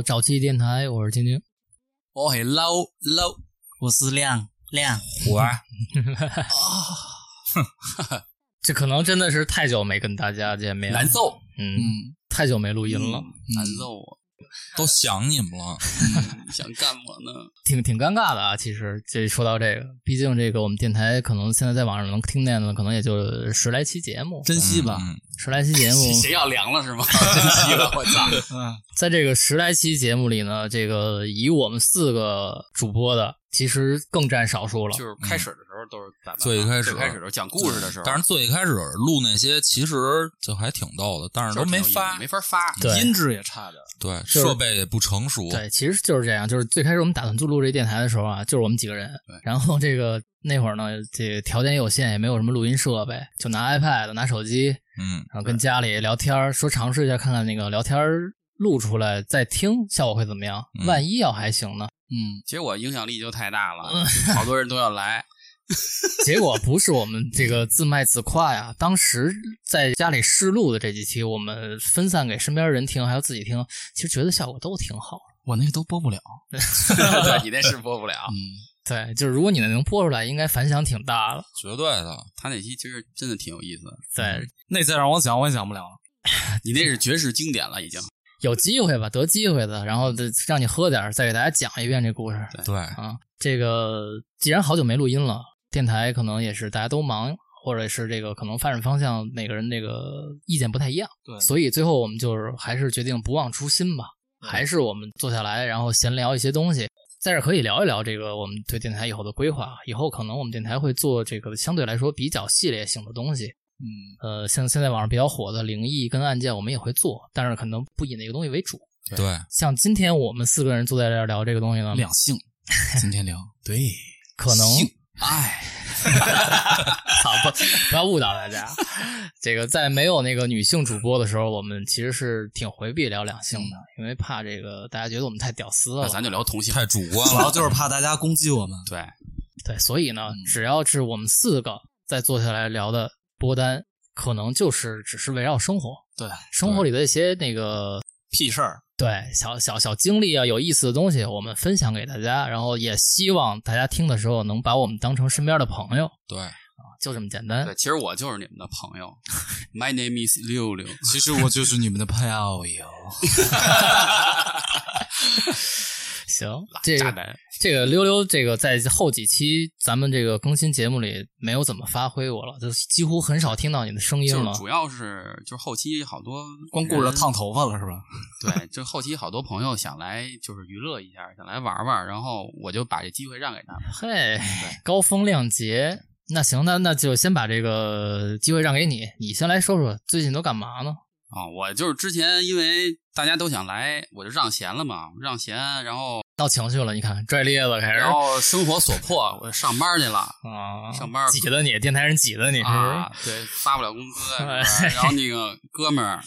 早期电台，我是晶晶。我是 low low，我是亮亮，我 这可能真的是太久没跟大家见面，难受，嗯，嗯，太久没录音了，难受啊，都想你们了。想干嘛呢？挺挺尴尬的啊。其实这说到这个，毕竟这个我们电台可能现在在网上能听见的，可能也就十来期节目，珍惜吧。嗯十来期节目，谁要凉了是吗？珍惜了，我操！嗯，在这个十来期节目里呢，这个以我们四个主播的，其实更占少数了。就是开始的时候都是咱们最一开始最开始的时候讲故事的时候，但是最开始录那些其实就还挺逗的，但是都没发没。法发。音质也差点。对，是设备也不成熟。对，其实就是这样。就是最开始我们打算做录这电台的时候啊，就是我们几个人。然后这个那会儿呢，这个条件有限，也没有什么录音设备，就拿 iPad、拿手机，嗯，然后跟家里聊天儿，说尝试一下看看那个聊天儿录出来再听效果会怎么样。嗯万一要还行呢？嗯，结果影响力就太大了，嗯好多人都要来。结果不是我们这个自卖自夸呀，当时在家里试录的这几期，我们分散给身边人听，还有自己听，其实觉得效果都挺好。我那个都播不了。对你那是播不了，嗯，对，就是如果你能播出来，应该反响挺大的。绝对的。他那期其实真的挺有意思的。对，那再让我讲，我也讲不了了。你那是绝世经典了，已经。有机会吧，得机会的，然后再让你喝点儿，再给大家讲一遍这故事对，啊。这个既然好久没录音了，电台可能也是大家都忙，或者是这个可能发展方向每个人这个意见不太一样，对所以最后我们就是还是决定不忘初心吧，还是我们坐下来，然后闲聊一些东西。在这儿可以聊一聊这个我们对电台以后的规划。以后可能我们电台会做这个相对来说比较系列性的东西，嗯，呃，像现在网上比较火的灵异跟案件，我们也会做，但是可能不以那个东西为主。对，像今天我们四个人坐在这儿聊这个东西呢，两性，今天聊。对，可能性哎，好 不不要误导大家。这个在没有那个女性主播的时候，我们其实是挺回避聊两性的，因为怕这个大家觉得我们太屌丝了。那咱就聊同性。太主观主要了。就是怕大家攻击我们。对，对，所以呢，嗯只要是我们四个在坐下来聊的播单，可能就是只是围绕生活，对，生活里的一些那个屁事儿。对小小小经历啊，有意思的东西，我们分享给大家，然后也希望大家听的时候能把我们当成身边的朋友，对，就这么简单对，。其实我就是你们的朋友。My name is 六六。其实我就是你们的炮友。行，这个炸弹。这个溜溜，这个在后几期咱们这个更新节目里没有怎么发挥过了，就几乎很少听到你的声音了。就是主要是就是后期好多 光顾着烫头发了是吧？对，就后期好多朋友想来就是娱乐一下，想来玩玩，然后我就把这机会让给他们。嘿，高风亮节，那行，那那就先把这个机会让给你，你先来说说最近都干嘛呢？啊、我就是之前因为大家都想来，我就让贤了嘛，让贤，然后闹情绪了，你看拽咧子开始然后生活所迫，我上班去了。啊，上班挤的你，电台人挤的你？啊，对，发不了工资，然后那个哥们儿，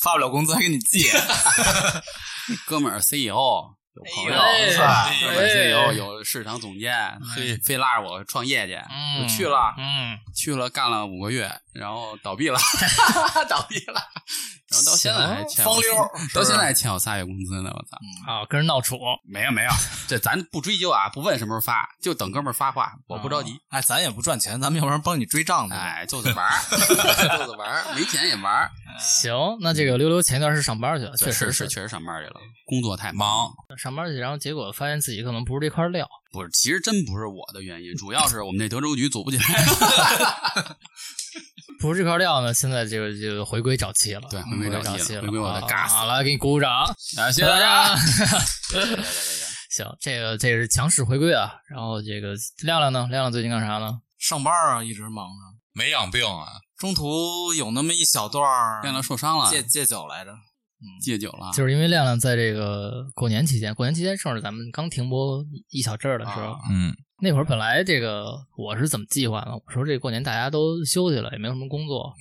发不了工资还给你借。哥们儿 CEO 有朋友，哎呦是吧？哎哥们儿 CEO 有市场总监，非非拉着我创业去，嗯，我去了，嗯，去了干了五个月，然后倒闭了，倒闭了，然后到现在还欠我 到现在还欠我仨月工资呢，我操！啊，跟人闹处，没有没有，这咱不追究啊，不问什么时候发，就等哥们儿发话，我不着急。哎，咱也不赚钱，咱们要不然帮你追账呢。哎，就是玩儿，就是玩儿，没钱也玩儿。行，那这个溜溜前一段是上班去了，确实是是，确实上班去了，工作太忙。上班去，然后结果发现自己可能不是这块料。不是，其实真不是我的原因，主要是我们那德州局组不起来。不是这块料呢，现在这个就回归早期了，对回归早早期了了，回归我的啊 gas 好了，给你鼓鼓掌，感，谢谢大家。行，这个这个是强势回归啊。然后这个亮亮呢，亮亮最近干啥呢？上班啊，一直忙啊。没养病啊？中途有那么一小段儿亮亮受伤了，戒戒酒来着。戒酒了，就是因为亮亮在这个过年期间，过年期间正是咱们刚停播一小阵儿的时候，啊嗯，那会儿本来这个我是怎么计划呢？我说这过年大家都休息了，也没有什么工作，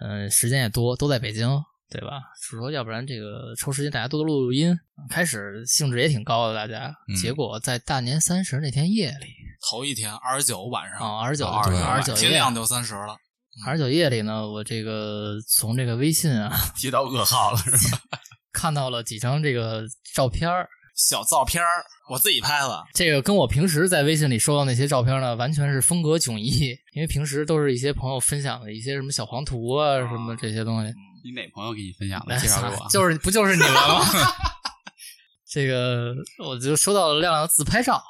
嗯、呃，时间也多，都在北京，对吧？是说要不然这个抽时间大家多多录录音。开始兴致也挺高的，大家，嗯结果在大年三十那天夜里头一天二十九晚上啊，二十九，二十九夜，天亮就三十了。二十九夜里呢，我这个从这个微信啊 接到噩耗了是吧？看到了几张这个照片儿，小照片儿，我自己拍的。这个跟我平时在微信里收到那些照片呢，完全是风格迥异。因为平时都是一些朋友分享的一些什么小黄图啊，什么这些东西。你哪朋友给你分享的？介绍给我。就是不就是你们吗？这个我就收到了亮亮的自拍照，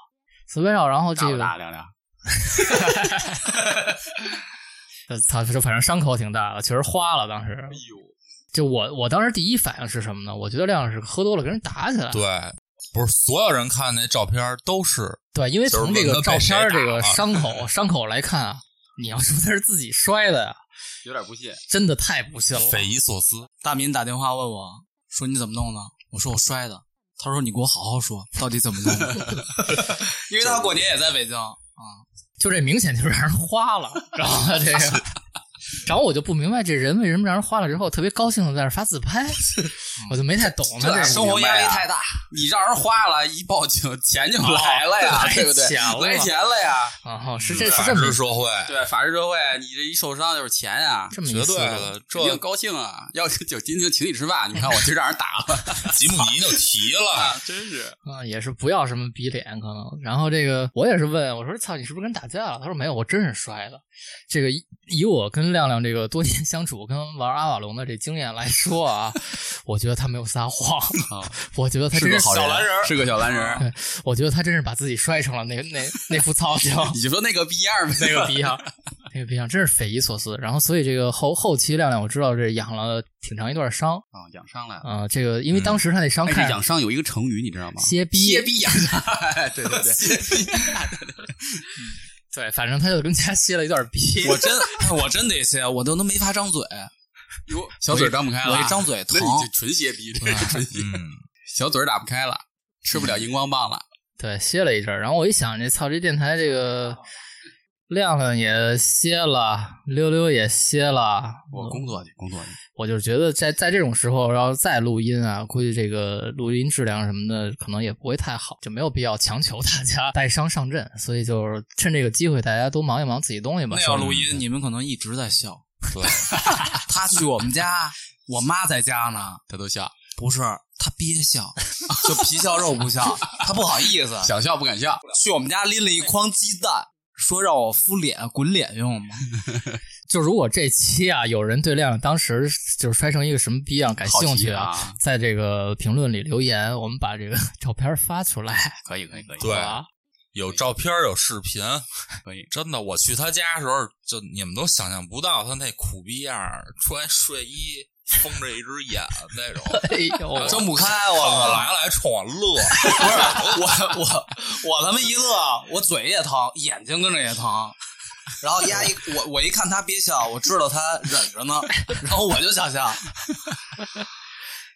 自拍照，然后这个大亮亮。呃，操！这反正伤口挺大的，确实花了。当时，哎呦，就我我当时第一反应是什么呢？我觉得亮亮是喝多了跟人打起来。对，不是所有人看那照片都是对，因为从这个照片这个伤口 伤口来看啊，你要说他是自己摔的呀，有点不信，真的太不信了，匪夷所思。大民打电话问我说：“你怎么弄的？”我说：“我摔的。”他说：“你给我好好说，到底怎么弄的？” 因为他过年也在北京啊。就这明显就是让人花了，知道吗这个，然后我就不明白这人为什么让人花了之后特别高兴的在那发自拍，我就没太懂他这生活压力太大，你让人花了，一报警钱就来了呀，对不对？来钱了呀！啊，是这是这么社会，对法治社会，你这一受伤就是钱呀，这么绝对的，这高兴啊！要就今天请你吃饭，你看我今儿让人打了，吉姆尼就提了，真是啊，也是不要什么逼脸可能。然后这个我也是问我说：“操，你是不是跟人打架了？”他说：“没有，我真是摔的。”这个以我跟亮亮这个多年相处跟玩阿瓦隆的这经验来说啊，我觉得他没有撒谎，我觉得他真是小蓝人，是个小蓝人。我觉得他真是把自己摔成了那那那副操性。你就说那个逼样呗，那个逼样，那个逼样真是匪夷所思。然后所以这个后后期亮亮我知道这养了挺长一段伤啊，养伤了啊。这个因为当时他那伤看养伤有一个成语你知道吗？歇逼，歇逼养伤。对对对，歇逼。对，反正他就跟家歇了一段逼。我真，我真得歇，我都能没法张嘴。哟，小嘴张不开了，我一张嘴疼，那你就纯歇逼，纯歇。小嘴打不开了，吃不了荧光棒了。对，歇了一阵然后我一想，这操，这电台这个亮亮也歇了，溜溜也歇了，我工作去，工作去。我就觉得在在这种时候要再录音啊，估计这个录音质量什么的可能也不会太好，就没有必要强求大家带伤上阵。所以就是趁这个机会，大家都忙一忙自己东西吧。那要录音，你们可能一直在笑。对，他去我们家，我妈在家呢，他都笑。不是他憋笑，就皮笑肉不笑，他不好意思，想笑不敢笑。去我们家拎了一筐鸡蛋。说让我敷脸滚脸用吗？就如果这期啊，有人对亮亮当时就是摔成一个什么逼样感兴趣啊，在这个评论里留言，我们把这个照片发出来。可以可以可以，对，有照片有视频，可以。真的，我去他家的时候，就你们都想象不到他那苦逼样，穿睡衣。封着一只眼 那种，哎呦，睁不开！我来来冲我乐，不是我我我他妈一乐，我嘴也疼，眼睛跟着也疼。然后丫一我我一看他憋笑，我知道他忍着呢，然后我就想笑。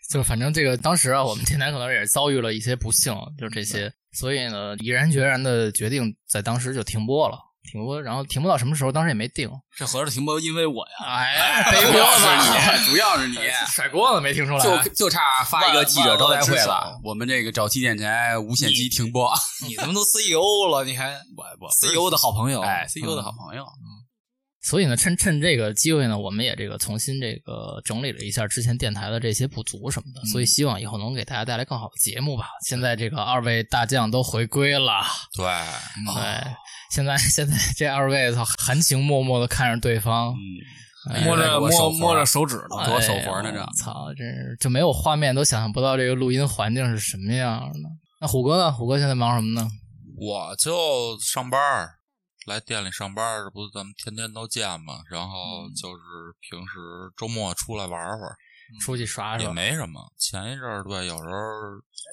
就反正这个当时啊，我们电台可能也遭遇了一些不幸，就是这些，所以呢，毅然决然的决定在当时就停播了。停播，然后停播到什么时候？当时也没定。这合着停播因为我呀？哎，背锅是你，主要是你 甩锅了没听出来？就就差发一个记者招待会了。我们这个找七电台无限期停播。你他妈都 CEO 了，你还我我 CEO 的好朋友，哎，CEO 的好朋友。所以呢，趁趁这个机会呢，我们也这个重新这个整理了一下之前电台的这些不足什么的，所以希望以后能给大家带来更好的节目吧。现在这个二位大将都回归了，对对，现在现在这二位操含情脉脉的看着对方，摸着摸摸着手指了，多手活呢，这操，真是就没有画面都想象不到这个录音环境是什么样的。那虎哥呢？虎哥现在忙什么呢？我就上班。来店里上班，这不咱们天天都见嘛？然后就是平时周末出来玩会儿，出去耍耍也没什么。前一阵儿对，有时候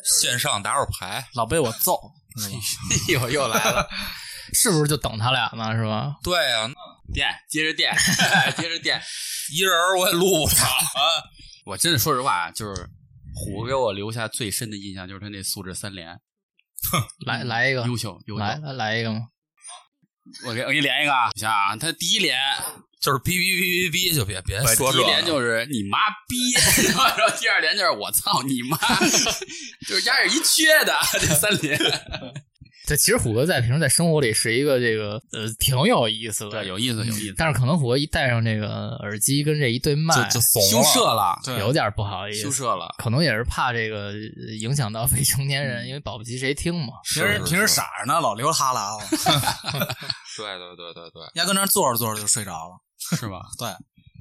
线上打会儿牌，老被我揍。哎呦又来了，是不是就等他俩呢？是吧？对呀，垫接着电，接着电，一人我也录不了啊。我真的说实话，就是虎给我留下最深的印象就是他那素质三连。来来一个，优秀，优秀，来来一个吗？我给我给你连一个，你想啊，他第一连就是哔哔哔哔哔，就别别说第一连就是你妈逼，然后第二连就是我操你妈，就是压着一缺的这三连。对，其实虎哥在平时在生活里是一个这个呃挺有意思的，对，有意思，有意思。但是可能虎哥一戴上这个耳机跟这一对麦，就就怂羞涩了，对有点不好意思，羞涩了。可能也是怕这个影响到未成年人，因为保不齐谁听嘛。平时平时傻着呢，老流哈喇子，对对对对对，压根那儿坐着坐着就睡着了。是吧？对，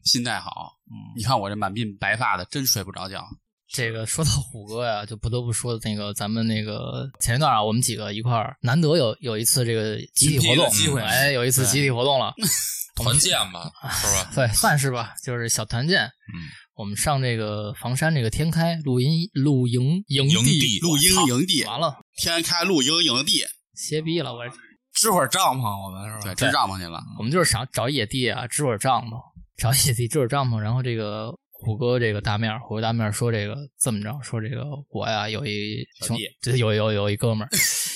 心态好。嗯，你看我这满鬓白发的，真睡不着觉。这个说到虎哥呀，就不得不说那个咱们那个前一段啊，我们几个一块儿难得有有一次这个集体活动机会哎，有一次集体活动了，团建吧，是吧？对，算是吧，就是小团建。嗯，我们上这个房山这个天开露营露营营营地露营营地，完了，天开露营营地，歇逼了，我支会儿帐篷，我们是吧？对，支帐篷去了。我们就是想找野地啊，支会儿帐篷，找野地支会儿帐篷，然后这个。虎哥，这个大面，虎哥大面说这个这么着，说这个我呀有一兄，这有有有一哥们儿，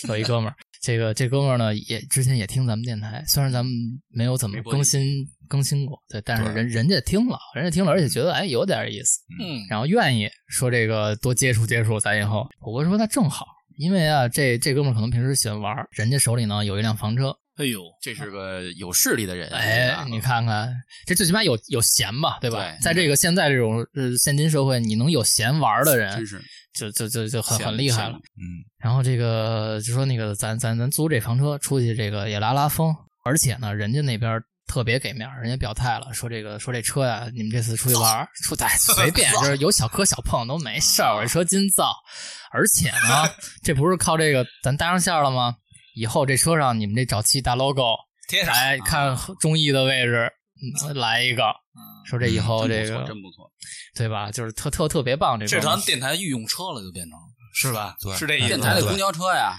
有一哥们儿，这个这哥们儿呢也之前也听咱们电台，虽然咱们没有怎么更新更新过，对，但是人人家听了，人家听了，而且觉得哎有点意思，嗯，然后愿意说这个多接触接触咱以后，虎哥说那正好，因为啊这这哥们儿可能平时喜欢玩，人家手里呢有一辆房车。哎呦，这是个有势力的人，哎，你看看，这最起码有有闲吧，对吧？对在这个现在这种呃现今社会，你能有闲玩的人，真是就就就就很很厉害了。嗯，然后这个就说那个咱咱咱租这房车出去，这个也拉拉风，而且呢，人家那边特别给面，人家表态了，说这个说这车呀，你们这次出去玩，出哎 随便，就是有小磕小碰都没事儿，我这车金造，而且呢，这不是靠这个咱搭上线了吗？以后这车上你们这沼气大 logo 贴上，哎，看中意的位置，嗯。来一个，说这以后这个真不错，对吧？就是特特特别棒，这这咱电台御用车了，就变成是吧？对。是这意思。电台的公交车呀，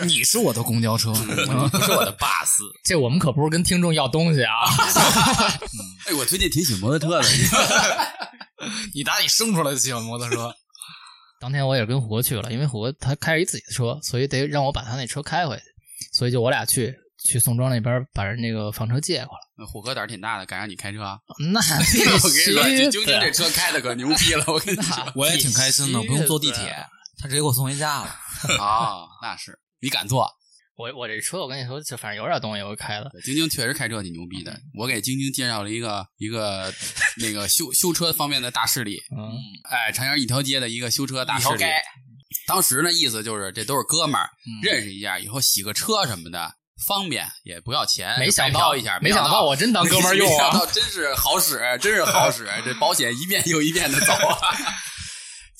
嗯，你是我的公交车，你不是我的 bus。这我们可不是跟听众要东西啊。哎，我最近挺喜欢摩托车的，你打你生出来就喜欢摩托车。当天我也跟虎哥去了，因为虎哥他开着一自己的车，所以得让我把他那车开回去，所以就我俩去去宋庄那边把人那个房车借过来。虎哥胆儿挺大的，敢让你开车。那 我跟你说，这京京这车开的可牛逼了，我跟你 说，我也挺开心的，不用坐地铁，他直接给我送回家了。啊，那是你敢坐？我我这车，我跟你说，就反正有点东西，我开了。晶晶确实开车挺牛逼的，我给晶晶介绍了一个一个 那个修修车方面的大势力。嗯，哎，长阳一条街的一个修车大势力。当时呢，意思就是这都是哥们儿，认识一下，以后洗个车什么的方便，也不要钱。没想到一下，没想到我真当哥们儿用啊！真是好使，真是好使，这保险一遍又一遍的走啊。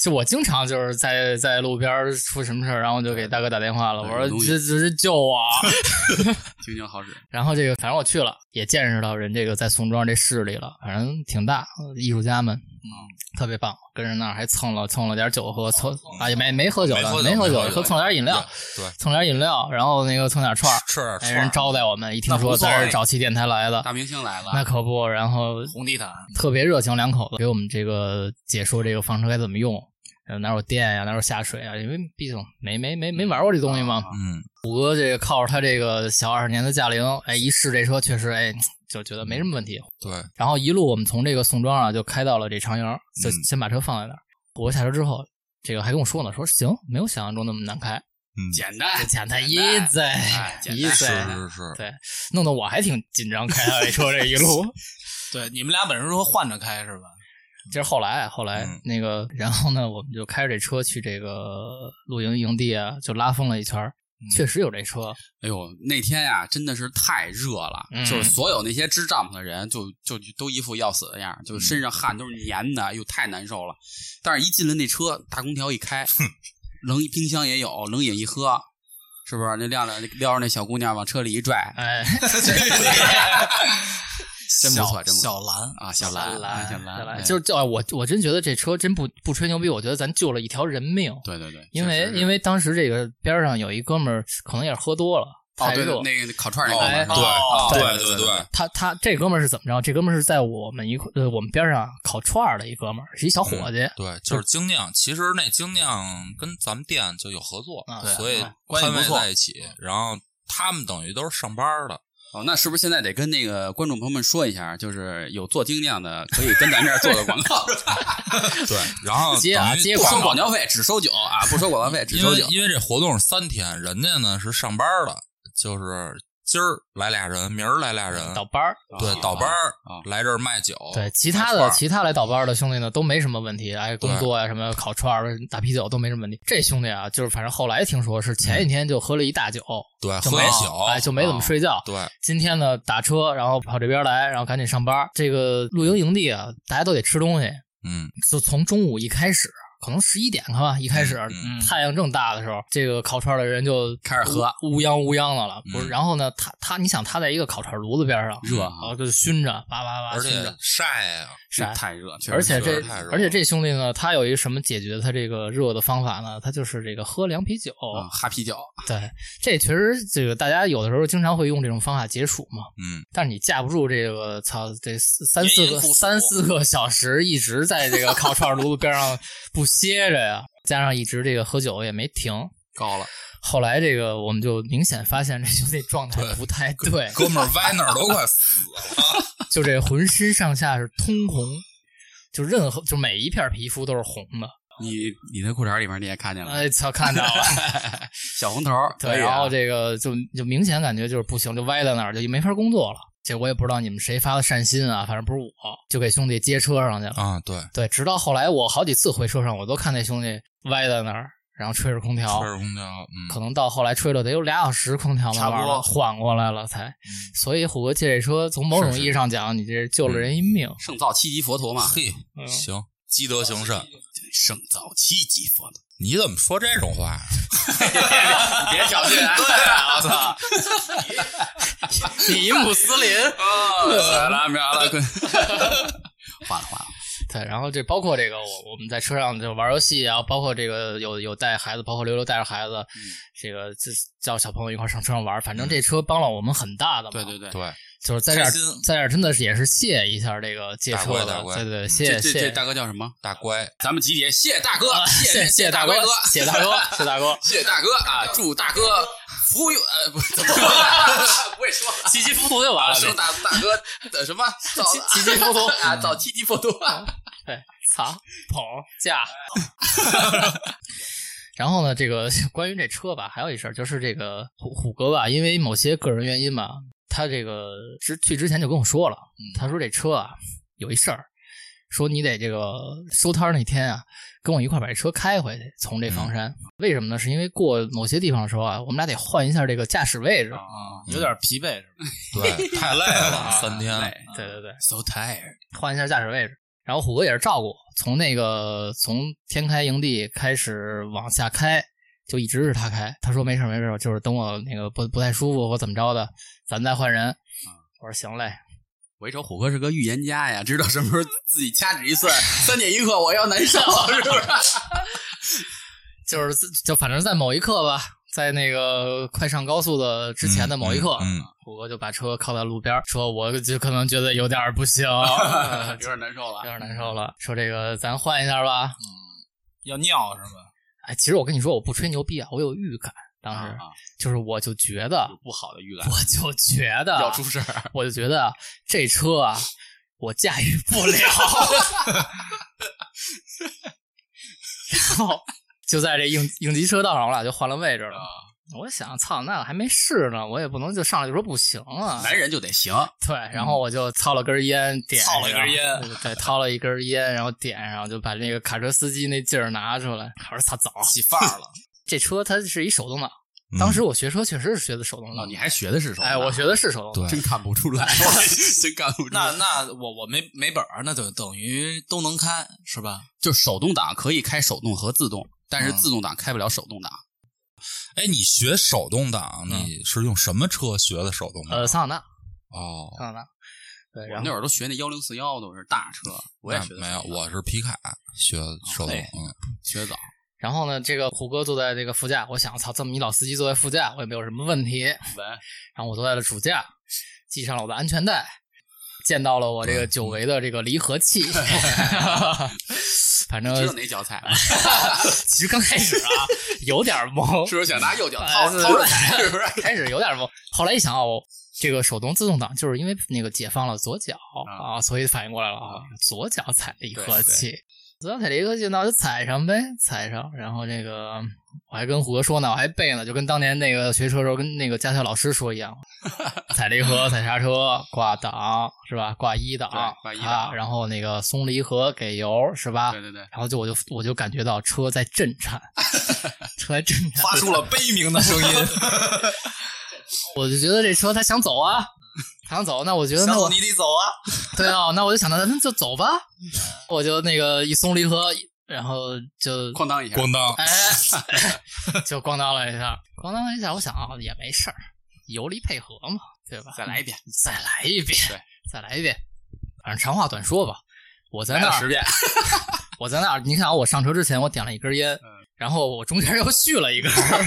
就我经常就是在在路边出什么事儿，然后就给大哥打电话了，我说这这是救我，晶晶好使。然后这个反正我去了，也见识到人这个在宋庄这势力了，反正挺大，艺术家们，嗯，特别棒，跟人那儿还蹭了蹭了点酒喝，蹭啊也没没喝酒的，没喝酒，喝蹭点饮料，对，蹭点饮料，然后那个蹭点串吃点串，人招待我们，一听说咱是找起电台来的，大明星来了，那可不，然后红地毯，特别热情两口子给我们这个解说这个房车该怎么用。呃，哪有电呀？哪有下水啊？因为毕竟没没没没玩过这东西嘛。嗯，虎哥这个靠着他这个小二十年的驾龄，哎，一试这车确实，哎，就觉得没什么问题。对。然后一路我们从这个宋庄啊，就开到了这长营，就先把车放在那儿。虎哥下车之后，这个还跟我说呢，说行，没有想象中那么难开，嗯，简单，简单，easy，easy，是是是，对，弄得我还挺紧张，开他这车这一路。对，你们俩本身说换着开是吧？这是后来，后来、嗯、那个，然后呢，我们就开着这车去这个露营营地啊，就拉风了一圈、嗯、确实有这车。哎呦，那天呀，真的是太热了，嗯、就是所有那些支帐篷的人就，就就都一副要死的样，就身上汗都是粘的，哎呦太难受了。但是，一进了那车，大空调一开，冷冰箱也有，冷饮一喝，是不是？那亮亮撩着那小姑娘往车里一拽，哎。真不错，真不错。小蓝啊，小蓝，蓝，小蓝，蓝，就是就我我真觉得这车真不不吹牛逼，我觉得咱救了一条人命。对对对，因为因为当时这个边上有一哥们儿，可能也是喝多了，太热，那个烤串那哥们儿，对对对对，他他这哥们儿是怎么着？这哥们儿是在我们一块呃我们边上烤串的一哥们儿，是一小伙计。对，就是精酿。其实那精酿跟咱们店就有合作，所以关系在一起。然后他们等于都是上班的。哦，那是不是现在得跟那个观众朋友们说一下，就是有做精酿的可以跟咱这儿做个广告 对，然后接啊接不收广告广告费，只收酒啊，不收广告费，只收酒。为因为这活动是三天，人家呢是上班的，就是今儿来俩人，明儿来俩人，倒班儿。对啊倒班儿啊来这儿卖酒，对，其他的其他来倒班的兄弟呢都没什么问题，哎，工作呀、什么烤串儿、打啤酒都没什么问题。这兄弟啊，就是反正后来听说是前一天就喝了一大酒，对就没喝一宿，哎就没怎么睡觉。对，今天呢打车，然后跑这边来，然后赶紧上班。这个露营营地啊，大家都得吃东西，嗯，就从中午一开始，可能十一点看吧，一开始、嗯太阳正大的时候，这个烤串的人就开始喝乌泱乌泱的了。不是，嗯然后呢，他他，你想他在一个烤串炉子边上，热然后就熏着，叭叭叭而且熏着。晒啊，晒太热，而且这而且这兄弟呢，他有一个什么解决他这个热的方法呢？他就是这个喝凉啤酒。啊哈啤酒，对，这确实这个大家有的时候经常会用这种方法解暑嘛。嗯，但是你架不住这个操这三四个三四个小时一直在这个烤串炉子边上不歇着呀，加上一直这个喝酒也没停。高了，后来这个我们就明显发现这兄弟状态不太对，哥们儿 歪哪儿都快死了，就这浑身上下是通红，就任何就每一片皮肤都是红的。你你那裤衩里面你也看见了，哎操，看到了。小红头对，啊然后这个就就明显感觉就是不行，就歪在那儿，就没法工作了。这我也不知道你们谁发的善心啊，反正不是我，就给兄弟接车上去了。啊，对，对，直到后来我好几次回车上，我都看那兄弟歪在那儿，然后吹着空调吹，着空调，嗯，可能到后来吹了得有俩小时空调，慢慢差不多缓过来了才。所以虎哥借这车，从某种是是意义上讲，你这救了人一命。圣造七级佛陀嘛，嘿，嗯行，积德行善，胜造七级佛陀，你怎么说这种话呀？别挑衅，对啊，我操！你穆斯林。哦，拉苗了，滚，换了换了，对，然后这包括这个我我们在车上就玩游戏啊，包括这个有有带孩子，包括溜溜带着孩子，嗯这个这叫小朋友一块儿上车上玩，反正这车帮了我们很大的忙。对对对，对，就是在这儿在这儿真的是也是谢一下这个借大车的，乖大乖对对对，嗯谢谢这这这大哥叫什么？大乖，咱们集体谢大哥，谢谢谢大哥 谢大哥，谢大哥，谢大哥啊！祝大哥福有呃不是怎么说不会说了起起伏伏就完啊，了。祝大大哥的什么造起起伏伏啊，造七级佛陀。对，藏，捧驾。然后呢，这个关于这车吧，还有一事儿，就是这个虎虎哥吧，因为某些个人原因吧，他这个之去之前就跟我说了，他说这车啊有一事儿，说你得这个收摊儿那天啊，跟我一块儿把这车开回去，从这房山。为什么呢？是因为过某些地方的时候啊，我们俩得换一下这个驾驶位置。啊，有点疲惫是吧？对，太累了，三天，对对对，So tired，换一下驾驶位置。然后虎哥也是照顾我，从那个从天开营地开始往下开，就一直是他开。他说没事儿没事儿，就是等我那个不不太舒服或怎么着的，咱再换人。我说行嘞，我一瞅虎哥是个预言家呀，知道什么时候自己掐指一算，三点一刻我要难受，是不是？就是就反正在某一刻吧，在那个快上高速的之前的某一刻，嗯嗯虎哥就把车靠在路边儿，说我就可能觉得有点儿不行，呃有点难受了，有点难受了，说这个咱换一下吧。要尿是吧？哎，其实我跟你说，我不吹牛逼啊，我有预感，当时、啊就是我就觉得不好的预感，我就觉得要出事儿。我就觉得啊这车啊，我驾驭不了。然后就在这应应急车道上，我俩就换了位置了。我想，操，那我还没试呢，我也不能就上来就说不行啊。男人就得行，对，然后我就掏了根烟，点上操了一根烟对对，掏了一根烟，然后点上，就把那个卡车司机那劲儿拿出来。我说操，走，起范儿了，这车它是一手动挡。嗯当时我学车确实是学的手动哦，挡，你还学的是手动？哎，我学的是手动挡。真看不出来 真看不出来。那那我我没没本儿，那就等于都能开是吧？就手动挡可以开手动和自动，但是嗯自动挡开不了手动挡。哎，你学手动挡，你是用什么车学的手动挡？呃，桑塔纳，哦，桑塔纳。对，我然后那会儿都学那幺零四幺都是大车，我也学的没有，我是皮卡学手动，嘿嗯，学的早。然后呢，这个虎哥坐在这个副驾，我想，操，这么一老司机坐在副驾，我也没有什么问题。喂，然后我坐在了主驾，系上了我的安全带，见到了我这个久违的这个离合器。反正知道哪脚踩了？其实刚开始啊有点懵，是不是想拿右脚哎掏是掏着踩？是不是？开始有点懵，后来一想哦，这个手动自动挡就是因为那个解放了左脚啊啊，所以反应过来了啊啊，左脚踩离合对对器，左脚踩离合器，那我就踩上呗，踩上。然后这个我还跟虎哥说呢，我还背呢，就跟当年那个学车时候跟那个驾校老师说一样，踩离合、踩刹车、挂档是吧？挂一档挂一档啊，然后那个松离合、给油是吧？对对对，然后就我就我就感觉到车在震颤，车在震颤，发出了悲鸣的声音。我就觉得这车它想走啊，它 想走，那我觉得那我你得走啊！对啊，那我就想到那就走吧，我就那个一松离合，然后就哐当一下，咣当，哎，就咣当了一下，咣当了一下，我想啊也没事儿，油离配合嘛，对吧？再来一遍，再来一遍，对，再来一遍。反正长话短说吧，我在那儿十遍，我在那儿，你看啊，我上车之前我点了一根烟，嗯。然后我中间又续了一根儿，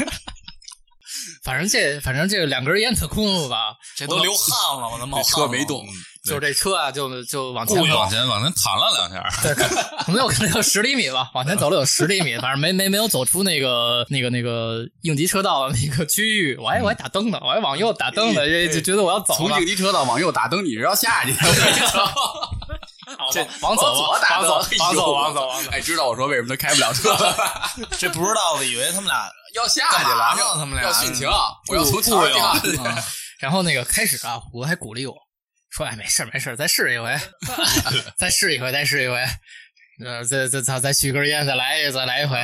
反正这反正这两根烟的功夫吧，这都流汗了，我都冒这汗车没动，就这车啊，就就往前往前往前弹了两下，对，可能有可能有十厘米吧，往前走了有十厘米，反正没没没有走出那个那个那个应急车道的那个区域，我还我还打灯呢，我还往右打灯呢，这就觉得我要走了从应，急车道往右打灯，你是要下去 的。好往往走吧打灯往走往走往走往走，哎，知道我说为什么他开不了车了？这不知道的以为他们俩要下去了，呢他们俩要殉情，我要从桥上掉下去。嗯然后那个开始啊，我还鼓励我说：“哎，没事儿没事儿，再试一回，再试一回，再试一回，呃，再再再再续根烟，再来一再来一回。”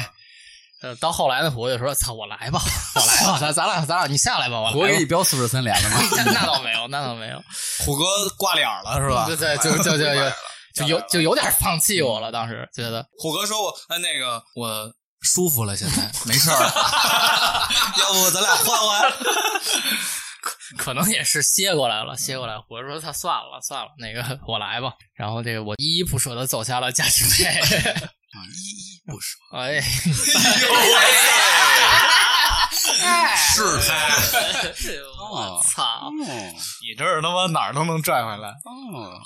呃，到后来呢，我就说：“操，我来吧，我来吧，咱咱俩咱俩你下来吧，我来吧我给你标四十三连了吗？那 那倒没有，那倒没有，虎哥挂脸了是吧？对对，就就就就就有就有点放弃我了，当时觉得虎哥说我哎那个我舒服了，现在没事儿了，要不咱俩换换？可能也是歇过来了，歇过来。虎哥说他算了算了，那个我来吧。然后这个我依依不舍的走下了驾驶位，啊，依依不舍。哎，是他，我操！哦你这儿他妈哪儿都能拽回来。哦，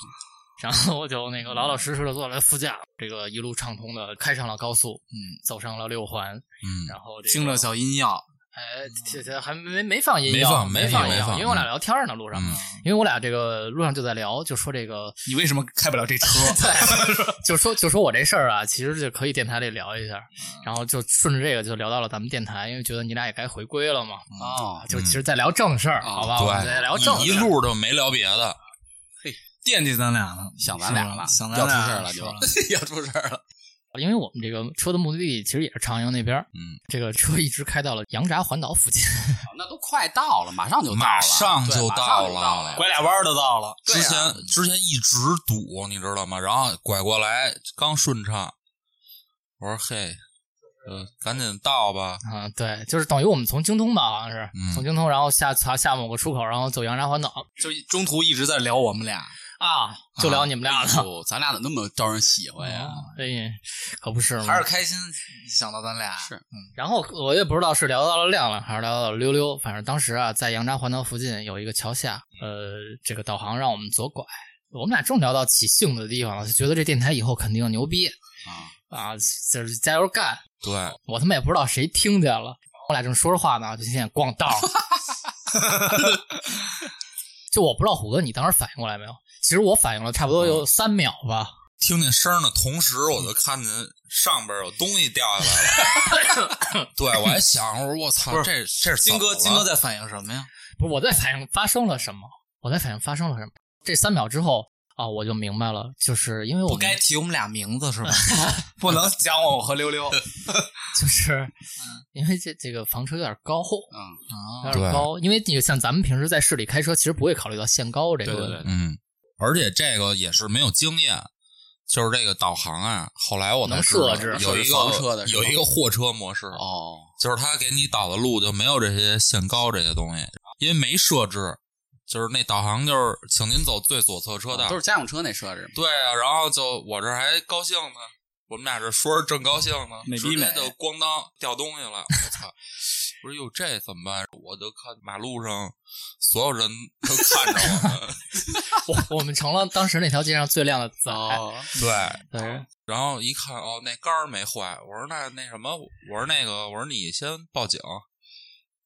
然后我就那个老老实实的坐在副驾，这个一路畅通的开上了高速，嗯，走上了六环，嗯，然后这个听着小音药，哎，这这还没没放音没，放没没放音乐，放没放因为我俩聊天呢，路上，嗯因为我俩这个路上就在聊，就说这个，你为什么开不了这车？就说就说我这事儿啊，其实就可以电台里聊一下，嗯然后就顺着这个就聊到了咱们电台，因为觉得你俩也该回归了嘛，哦，就其实在聊正事儿，哦好吧？我们在聊正对，一。路都没聊别的，惦记咱俩呢，想咱俩了，想咱俩 要出事儿了就要出事儿了。因为我们这个车的目的地其实也是长阳那边，嗯，这个车一直开到了羊闸环岛附近，哦那都快到了，马上就到了，马上就到了。拐俩弯儿就到了。之前之前一直堵，你知道吗？然后拐过来刚顺畅，我说嘿，呃，赶紧到吧。啊，对，就是等于我们从京东吧，好像是、嗯从京东，然后下下下某个出口，然后走羊闸环岛就中途一直在聊我们俩，啊，就聊你们俩的。哎呦咱俩怎么那么招人喜欢呀？哎，可不是吗？还是开心想到咱俩。是然后我也不知道是聊到了亮亮，还是聊到了溜溜，反正当时啊，在杨闸环岛附近有一个桥下，呃，这个导航让我们左拐，我们俩正聊到起兴的地方了，就觉得这电台以后肯定牛逼啊，啊，就是加油干。对，我他妈也不知道谁听见了，我俩正说着话呢，就听见咣当 就我不知道虎哥你当时反应过来没有？其实我反应了差不多有三秒吧。听见声儿的同时，我就看见上边有东西掉下来了。对，我还想，我说我操，不是这这是金哥，金哥在反应什么呀？不是我在反应发生了什么，我在反应发生了什么。这三秒之后啊，我就明白了，就是因为我不该提我们俩名字是吧？不能讲我和溜溜。就是因为这这个房车有点高，嗯，有点高，因为你像咱们平时在市里开车，其实不会考虑到限高这个问题。对对对，嗯，而且这个也是没有经验，就是这个导航啊。后来我才能知道设置有一个有一个货车模式，哦，就是他给你导的路就没有这些限高这些东西，因为没设置，就是那导航就是请您走最左侧车道，都是家用车那设置。对啊，然后就我这还高兴呢，我们俩这说着正高兴呢，直接就咣当掉东西了，我操！我说哟，这怎么办？我就看马路上所有人都看着我们，我我们成了当时那条街上最亮的仔。哦，对，对，然后一看哦，那杆儿没坏，我说那那什么，我说那个，我说你先报警，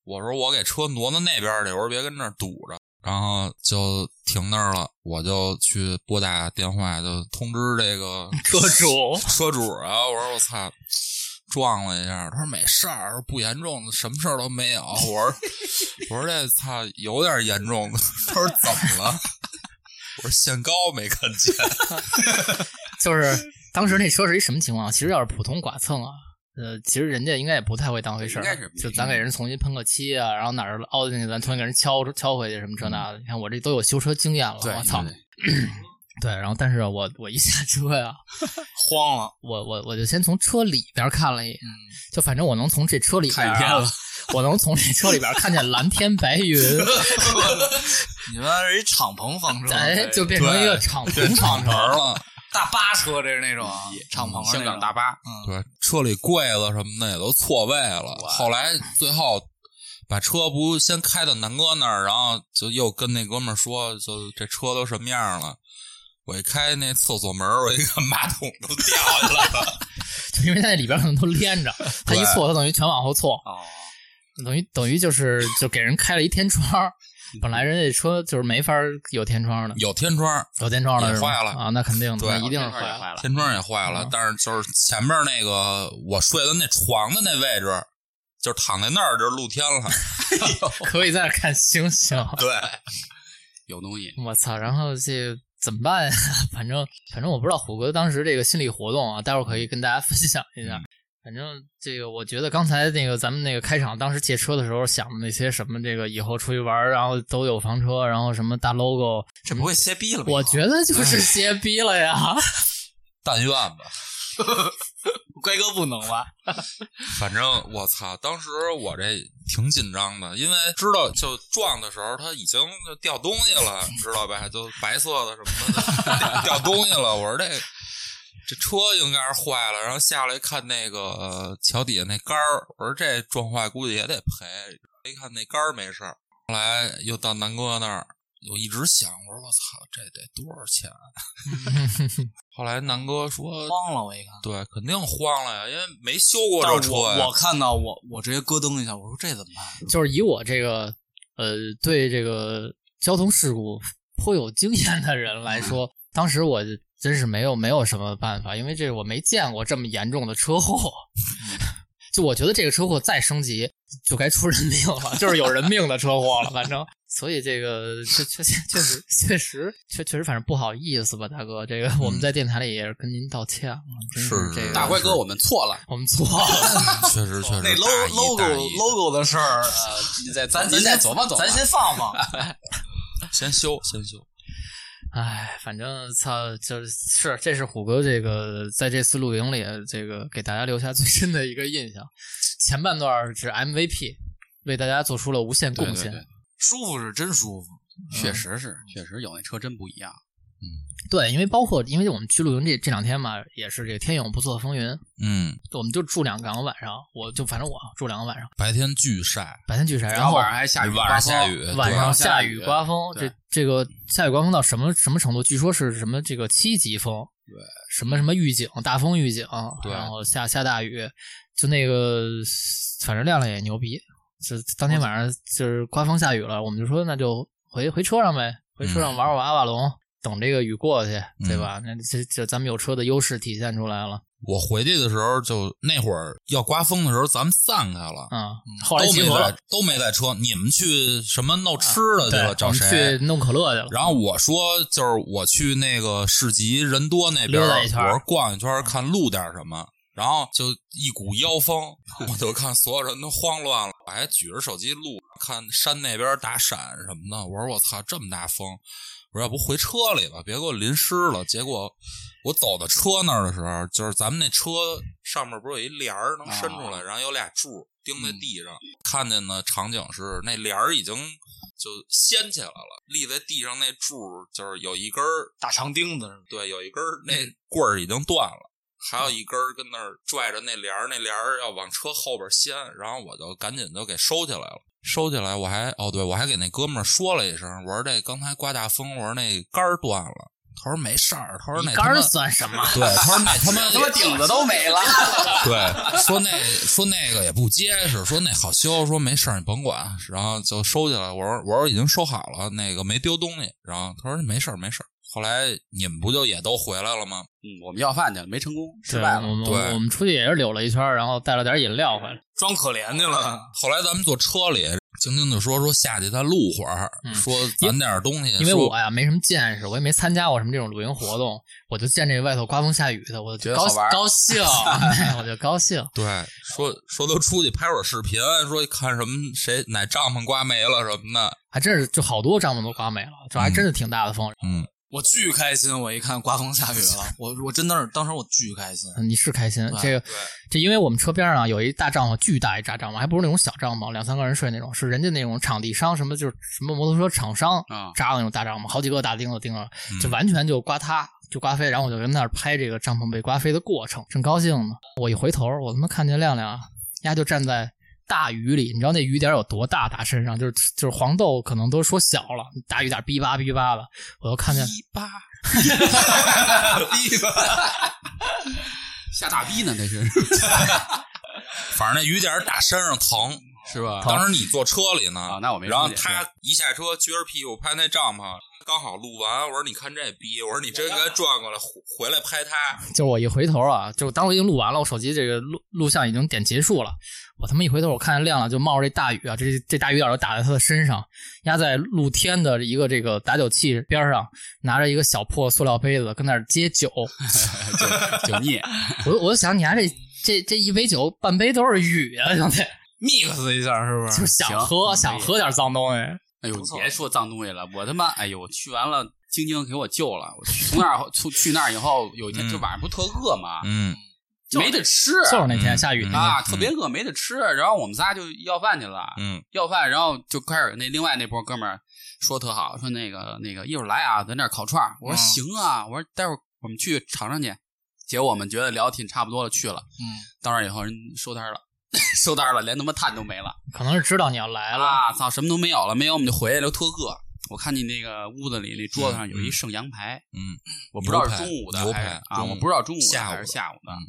我说我给车挪到那边去，我说别跟那儿堵着。然后就停那儿了，我就去拨打电话，就通知这个车主车主啊，我说我操，撞了一下，他说没事儿，不严重，什么事儿都没有。我说我说这操有点严重，他说怎么了？我说限高没看见，就是当时那车是一什么情况？其实要是普通剐蹭啊，呃，其实人家应该也不太会当回事儿，就咱给人重新喷个漆啊，然后哪儿凹进去，咱重新给人敲敲回去，什么这那的。你看我这都有修车经验了，我操 对，然后但是我我一下车呀，慌了，我我我就先从车里边看了一眼，嗯，就反正我能从这车里边啊看见了我能从这车里边看见蓝天白云，你们是一敞篷房车，哎，就变成一个敞篷敞门篷。了。大巴车，这是那种敞篷香港大巴，嗯，对，车里柜子什么的也都错位了。后来最后把车不先开到南哥那儿，然后就又跟那哥们儿说，就这车都什么样了。我一开那厕所门，我一看马桶都掉下来了。就因为它那里边可能都连着，它一错，它等于全往后错，哦，等于等于就是就给人开了一天窗。本来人家车就是没法有天窗的，有天窗，有天窗的是坏了啊，那肯定的，一定是坏了。坏了，天窗也坏了，嗯但是就是前面那个我睡的那床的那位置，就是躺在那儿就是露天了。可以在那看星星。对，有东西。我操！然后这怎么办呀？反正反正我不知道虎哥当时这个心理活动啊，待会儿可以跟大家分享一下。反正这个，我觉得刚才那个咱们那个开场，当时借车的时候想的那些什么，这个以后出去玩，然后都有房车，然后什么大 logo，这不会歇逼了吧？我觉得就是歇逼了呀。但愿吧。乖哥不能吧？反正我操，当时我这挺紧张的，因为知道就撞的时候他已经就掉东西了，知道吧？就白色的什么的掉东西了。我说这这车应该是坏了，然后下来看那个呃桥底下那杆儿，我说这撞坏估计也得赔。一看那杆儿没事儿，后来又到南哥那儿。我一直想，我说我操，这得多少钱？后来南哥说，慌了，我一看。对，肯定慌了呀，因为没修过这车呀。我我看到我我直接咯噔一下，我说这怎么办？就是以我这个呃对这个交通事故颇有经验的人来说，当时我真是没有没有什么办法，因为这我没见过这么严重的车祸。就我觉得这个车祸再升级，就该出人命了，就是有人命的车祸了，反正。所以这个确确确实确实确确实，反正不好意思吧，大哥，这个我们在电台里也是跟您道歉了，真是这个大辉哥，我们错了，我们错了。确实确实那 logo logo logo 的事儿，呃，你再咱您再琢磨琢磨，咱先放放。先修先修。唉，反正操，就是是，这是虎哥这个在这次露营里，这个给大家留下最深的一个印象。前半段是 MVP，为大家做出了无限贡献。对对对舒服是真舒服，确实是，确实有那车真不一样。对，因为包括因为我们去露营这这两天嘛，也是这个天有不测风云，嗯，我们就住两两个晚上，我就反正我住两个晚上，白天巨晒，白天巨晒，然后晚上还下雨，晚上下雨，晚上下雨刮风，这这个下雨刮风到什么什么程度？据说是什么这个七级风，对，什么什么预警，大风预警，对然后下下大雨，就那个反正亮亮也牛逼，就当天晚上就是刮风下雨了，我们就说那就回回车上呗，回车上玩玩阿瓦隆，等这个雨过去，对吧？那这这咱们有车的优势体现出来了，我回去的时候就那会儿要刮风的时候，咱们散开了，啊、后来都没集合了在，都没在车。你们去什么弄吃的去对了？，找谁去？弄可乐去了。然后我说，就是我去那个市集人多那边，我说逛一圈，看录点什么。然后就一股妖风，我就看所有人都慌乱了，我还举着手机录，看山那边打闪什么的。我说我操，这么大风！我说要不回车里吧，别给我淋湿了。结果我走到车那儿的时候，就是咱们那车上面不是有一帘儿能伸出来，啊然后有俩柱钉在地上，看见的场景是那帘儿已经就掀起来了，立在地上那柱就是有一根儿大长钉子？对，有一根儿那棍儿已经断了，还有一根儿跟那儿拽着那帘儿，那帘儿要往车后边掀，然后我就赶紧就给收起来了。收起来，我还哦，对我还给那哥们儿说了一声，我说这刚才刮大风，我说那杆儿断了，他说没事儿，他说那杆儿算什么？对，他说那他妈 他妈顶子都没了。对，说那说那个也不结实，说那好修，说没事儿你甭管，然后就收起来。我说我说已经收好了，那个没丢东西。然后他说没事儿没事儿。后来你们不就也都回来了吗？嗯，我们要饭去了，没成功，失对，败了。我们对我们出去也是溜了一圈，然后带了点饮料回来。装可怜去了。后来咱们坐车里，晶晶就说说下去再录会儿，嗯说攒点儿东西。因为我呀没什么见识，我也没参加过什么这种露营活动，我就见这外头刮风下雨的，我就觉得好玩高兴，哎我就高兴。对说说都出去拍会儿视频，说看什么谁哪帐篷刮没了什么的。还真是就好多帐篷都刮没了，这还真是挺大的风。嗯，我巨开心，我一看刮风下雨了，我我真的是当时我巨开心。嗯你是开心，这个这因为我们车边上啊有一大帐篷，巨大一大帐篷，还不是那种小帐篷，两三个人睡那种，是人家那种场地商什么就是什么摩托车厂商啊扎的那种大帐篷，好几个大钉子钉着，嗯就完全就刮塌。就刮飞，然后我就跟那儿拍这个帐篷被刮飞的过程，正高兴呢。我一回头，我他妈看见亮亮啊，丫就站在大雨里，你知道那雨点有多大？打身上就是就是黄豆可能都说小了，大雨点哔吧哔吧的，我都看见哔吧，下大逼呢，那是 反正那雨点打身上疼。是吧？当时你坐车里呢，啊那我没然后他一下车撅着屁股拍那帐篷，刚好录完，我说你看这逼，我说你真应该转过来回回来拍他。就是我一回头啊，就当我已经录完了，我手机这个录录像已经点结束了。我他妈一回头，我看见亮亮就冒着这大雨啊，这这大雨点就打在他的身上，压在露天的一个这个打酒器边上，拿着一个小破塑料杯子跟那儿接酒。酒腻，我我就想，你还这这这一杯酒半杯都是雨啊，兄弟，mix 一下是不是？就是想喝想喝点脏东西。哎呦，别说脏东西了，我他妈，哎呦，去完了，晶晶给我救了。我去从那儿从去那儿以后，有一天嗯就晚上不特饿嘛，嗯没得吃就是那天嗯下雨，啊，特别饿，没得吃。然后我们仨就要饭去了，嗯要饭，然后就开始那另外那波哥们儿说特好，说那个那个一会儿来啊，咱这儿烤串儿。我说嗯行啊，我说待会儿我们去尝尝去。结果我们觉得聊得挺差不多了，去了。嗯，到那儿以后人收摊了，收摊儿了，连他妈炭都没了。可能是知道你要来了。啊，操，什么都没有了，没有我们就回来了，特饿。我看你那个屋子里那桌子上有一剩羊排，嗯，我不知道是中午的牛还是啊，我不知道中午的下午还是下午的嗯，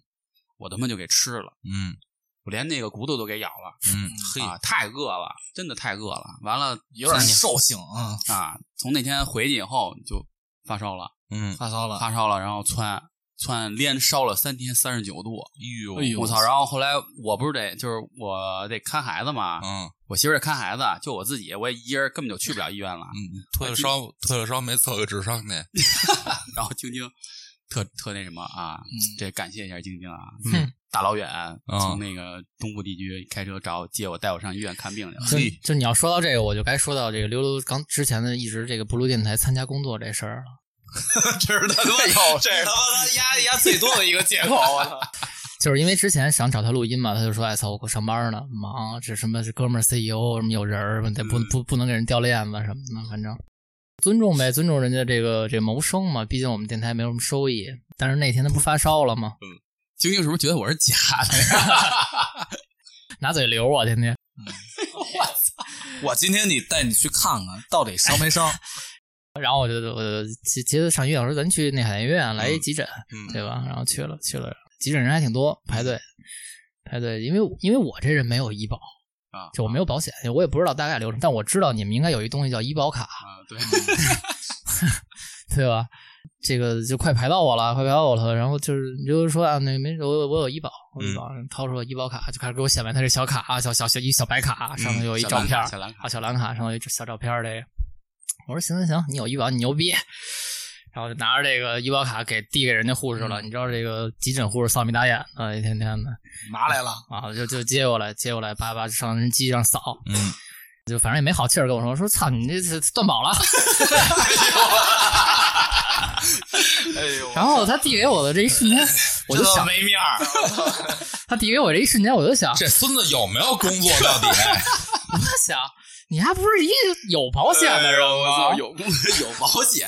我他妈就给吃了，嗯我连那个骨头都给咬了嗯，嘿，啊，太饿了，真的太饿了。完了有点兽性啊，啊，从那天回去以后就发烧了，嗯，发烧了。发烧了，然后窜窜连烧了三天，三十九度，哎呦我操！然后后来我不是得就是我得看孩子嘛，嗯我媳妇儿得看孩子，就我自己，我一人根本就去不了医院了。嗯，退了烧，退了烧没测个智商去。然后晶晶特特那什么啊，嗯这感谢一下晶晶啊，嗯大老远嗯从那个东部地区开车找接我，带我上医院看病去了。就就你要说到这个，我就该说到这个刘刘刚之前的一直这个布鲁电台参加工作这事儿了。这是他 妈，这是他妈他压压最多的一个借口。我操！就是因为之前想找他录音嘛，他就说：“哎操，我上班呢，忙，这什么这哥们儿 CEO 什么有人儿，得不不不能给人掉链子什么的，反正尊重呗，尊重人家这个这谋生嘛。毕竟我们电台没有什么收益。但是那天他不发烧了吗？晶晶是不是觉得我是假的呀？拿嘴流我，天天。我操！我今天得带你去看看，到底烧没伤？然后我就我就接接着上医院，我说咱去那海淀医院来一急诊，嗯对吧？然后去了去了，急诊人还挺多，排队排队，因为因为我这人没有医保。啊，就我没有保险，我也不知道大概流程，但我知道你们应该有一东西叫医保卡，啊，对，对吧？这个就快排到我了，快排到我了。然后就是你就是说啊，那没我我有医保，我有医保，掏出了医保卡，就开始给我显摆他这小卡啊，小小小一小白卡，上面有一照片小蓝卡啊，小蓝卡上面有一小照片儿这个。我说行行行，你有医保，你牛逼。然后就拿着这个医保卡给递给人家护士了，你知道这个急诊护士臊眉打眼的，一天天的拿来了，啊，就就接过来，接过来，叭叭上人机上扫，嗯，就反正也没好气儿跟我说，说操你这是断保了。哎呦 然后他递给我的这一瞬间，我就想，没面儿。他递给我这一瞬间，我就想，这孙子有没有工作到底？我就想，你还不是一个有保险的人吗？有公司 有保险，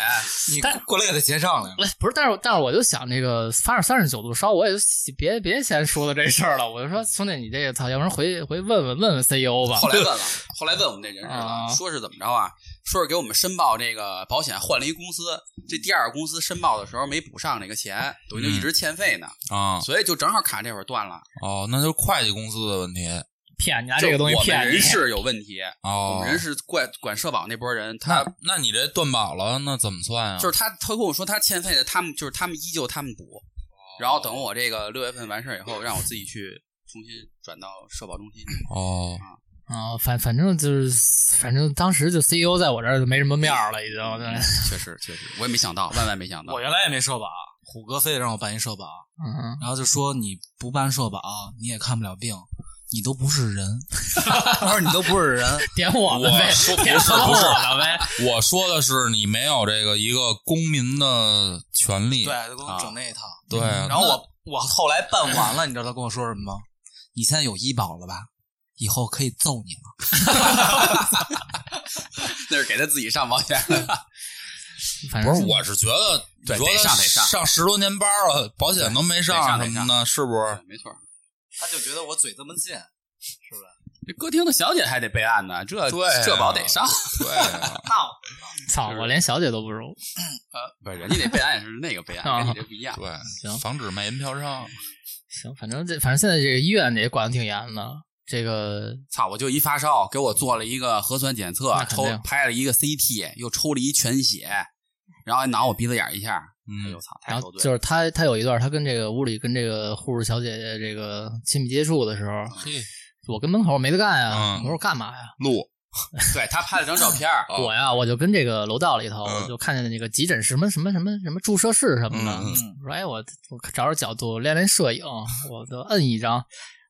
你过来给他结账来了。哎，不是，但是但是我就想这个发着三十九度烧，我也就别别先说了这事儿了。我就说兄弟，你这个操，要不然回回问问问问 CEO 吧。后来问了，后来问我们这人了，说是怎么着啊？说是给我们申报这个保险换了一公司，这第二个公司申报的时候没补上这个钱，等于就一直欠费呢，啊，所以就正好卡这会儿断了。哦，那就是会计公司的问题骗你拿这个东西骗你人，是有问题，我哦们。人是管管社保那波人，他那你这断保了，那怎么算啊？就是他，他跟我说他欠费的，他们就是他们依旧他们补，然后等我这个六月份完事儿以后，让我自己去重新转到社保中心去。哦，啊，反反正就是，反正当时就 CEO 在我这儿就没什么面儿了，已经。对，确实确实，我也没想到，万万没想到我。原来也没社保，虎哥非得让我办一社保，嗯，然后就说你不办社保，你也看不了病，你都不是人。他说你都不是人，点我们呗我说，点不是不是我了呗。我说的是你没有这个一个公民的权利。对，就给我整那一套。对然后我我后来办完了，你知道他跟我说什么吗？你现在有医保了吧？以后可以揍你了。那是给他自己上保险。反正不是，我是觉得，对得上得上上十多年班了，保险都没上什么的，是不是？没错，他就觉得我嘴这么贱，是不是？这歌厅的小姐还得备案呢，这对啊这保得上。对啊，那我操，我连小姐都不如。呃，不是，人家那备案是那个备案，啊跟你这不一样。对，行防止卖淫嫖娼。行，反正这反正现在这个医院也管的挺严的。这个操！我就一发烧，给我做了一个核酸检测抽拍了一个 CT，又抽了一全血，然后还挠我鼻子眼一下。哎呦嗯，操！然后。就是他，他有一段他跟这个屋里跟这个护士小姐姐这个亲密接触的时候，嘿，我跟门口没得干呀，嗯我说干嘛呀？录对他拍了张照片，哦我呀，我就跟这个楼道里头，嗯我就看见那个急诊室什么什么什么什么注射室什么的，嗯我说哎，我我找找角度练练摄影，我就摁一张，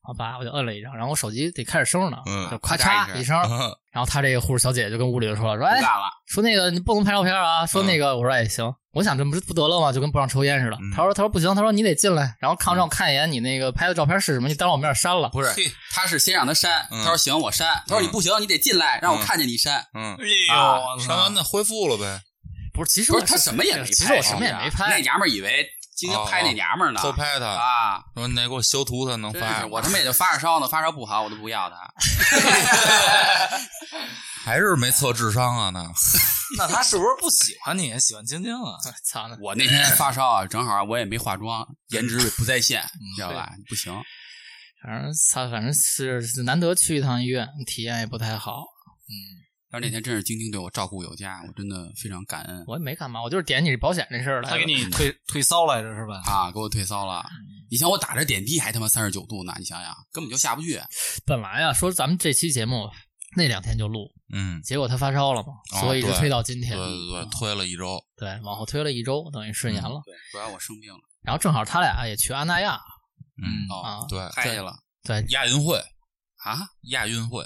好吧，我就摁了一张，然后我手机得开始声呢，嗯就咔咔嚓一嚓一声，嗯然后他这个护士小姐姐就跟屋里就说了，说哎。说那个你不能拍照片啊，说那个我说哎行，我想这不是不得了吗？就跟不让抽烟似的。嗯他说他说不行，他说你得进来，然后看让我看一眼你那个拍的照片是什么，你当着我面删了。不是嘿，他是先让他删，嗯他说行，我删。他说你不行，你得进来，让我看见你删。嗯，哎啊呦，删完那恢复了呗，不是，其实我不是他什么也没拍，其实我什么也没拍那。娘们儿以为今天拍那娘们儿呢，偷拍他，啊！说你得给我修图才能发，我他妈也就发着烧呢，发烧不好我都不要他。还是没测智商啊？那 那他是不是不喜欢你，喜欢晶晶啊？操！我那天发烧啊，正好我也没化妆，颜值不在线，知道吧？不行，反正操，反正是是难得去一趟医院，体验也不太好。但是那天真是晶晶对我照顾有加，我真的非常感恩我也没干嘛，我就是点你保险这事儿来他。给你退退骚来着是吧？啊，给我退烧了。你想我打着点滴还他妈三十九度呢，你想想根本就下不去。本来啊，说咱们这期节目那两天就录，嗯，结果他发烧了嘛，哦所以一直推到今天。对对对，推了一周，对，往后推了一周，等于顺延了。对，主要我生病了，然后正好他俩也去阿那亚，嗯，哦，啊对，嗨去了对，亚运会，啊！亚运会，